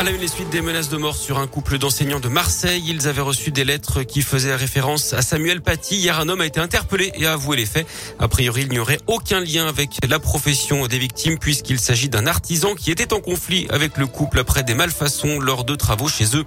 À la une, les suites des menaces de mort sur un couple d'enseignants de Marseille. Ils avaient reçu des lettres qui faisaient référence à Samuel Paty. Hier, un homme a été interpellé et a avoué les faits. A priori, il n'y aurait aucun lien avec la profession des victimes puisqu'il s'agit d'un artisan qui était en conflit avec le couple après des malfaçons lors de travaux chez eux.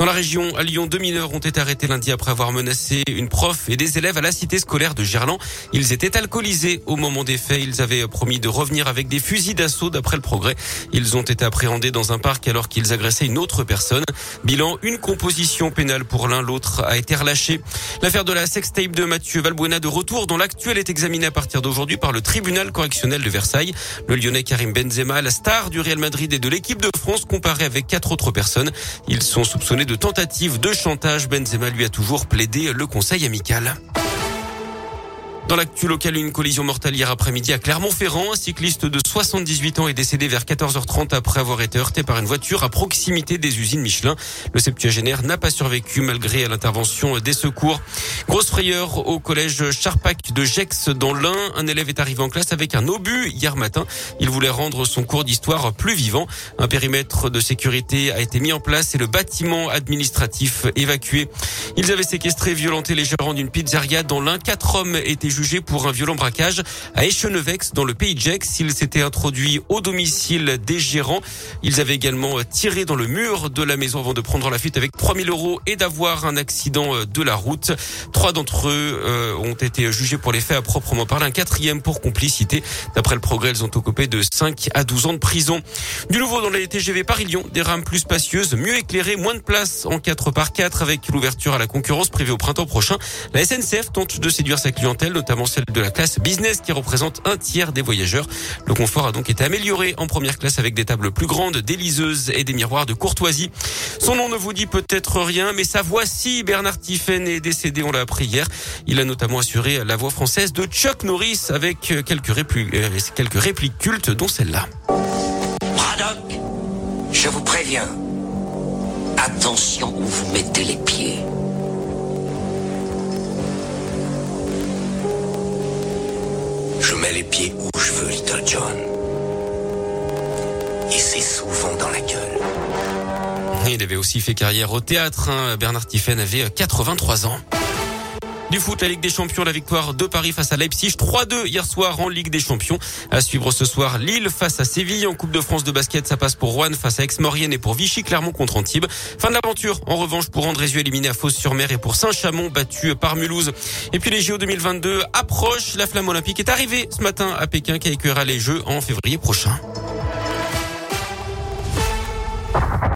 Dans la région, à Lyon, deux mineurs ont été arrêtés lundi après avoir menacé une prof et des élèves à la cité scolaire de Gerland. Ils étaient alcoolisés au moment des faits. Ils avaient promis de revenir avec des fusils d'assaut d'après le progrès. Ils ont été appréhendés dans un parc alors qu'ils agressé une autre personne. Bilan, une composition pénale pour l'un, l'autre a été relâché. L'affaire de la sextape de Mathieu Valbuena de retour dans l'actuel est examinée à partir d'aujourd'hui par le tribunal correctionnel de Versailles. Le lyonnais Karim Benzema, la star du Real Madrid et de l'équipe de France comparé avec quatre autres personnes. Ils sont soupçonnés de tentative de chantage. Benzema lui a toujours plaidé le conseil amical. Dans l'actu local, une collision mortelle hier après-midi à Clermont-Ferrand. Un cycliste de 78 ans est décédé vers 14h30 après avoir été heurté par une voiture à proximité des usines Michelin. Le septuagénaire n'a pas survécu malgré l'intervention des secours. Grosse frayeur au collège Charpac de Gex dans l'Ain. Un élève est arrivé en classe avec un obus hier matin. Il voulait rendre son cours d'histoire plus vivant. Un périmètre de sécurité a été mis en place et le bâtiment administratif évacué. Ils avaient séquestré et violenté les gérants d'une pizzeria dans l'Ain. Quatre hommes étaient jugé pour un violent braquage à Echenevex dans le pays de Gex. Ils s'étaient introduits au domicile des gérants. Ils avaient également tiré dans le mur de la maison avant de prendre la fuite avec 3000 euros et d'avoir un accident de la route. Trois d'entre eux euh, ont été jugés pour les faits à proprement parler. Un quatrième pour complicité. D'après le progrès, ils ont occupé de 5 à 12 ans de prison. Du nouveau dans les TGV Paris-Lyon, des rames plus spacieuses, mieux éclairées, moins de place en 4 par 4 avec l'ouverture à la concurrence prévue au printemps prochain. La SNCF tente de séduire sa clientèle, notamment celle de la classe business qui représente un tiers des voyageurs. Le confort a donc été amélioré en première classe avec des tables plus grandes, des liseuses et des miroirs de courtoisie. Son nom ne vous dit peut-être rien, mais sa voix si Bernard Tiffen est décédé, on l'a appris hier. Il a notamment assuré la voix française de Chuck Norris avec quelques répliques, euh, quelques répliques cultes, dont celle-là. Braddock, je vous préviens. Attention où vous mettez les pieds. Mets les pieds où je veux, Little John. Et c'est souvent dans la gueule. Il avait aussi fait carrière au théâtre. Hein. Bernard Tiffen avait 83 ans. Du foot, la Ligue des Champions, la victoire de Paris face à Leipzig. 3-2 hier soir en Ligue des Champions. À suivre ce soir, Lille face à Séville. En Coupe de France de basket, ça passe pour Rouen face à Aix-Maurienne et pour Vichy Clermont contre Antibes. Fin de l'aventure, en revanche, pour Andrézieux éliminé à Fos-sur-Mer et pour Saint-Chamond battu par Mulhouse. Et puis les JO 2022 approchent. La flamme olympique est arrivée ce matin à Pékin qui accueillera les Jeux en février prochain.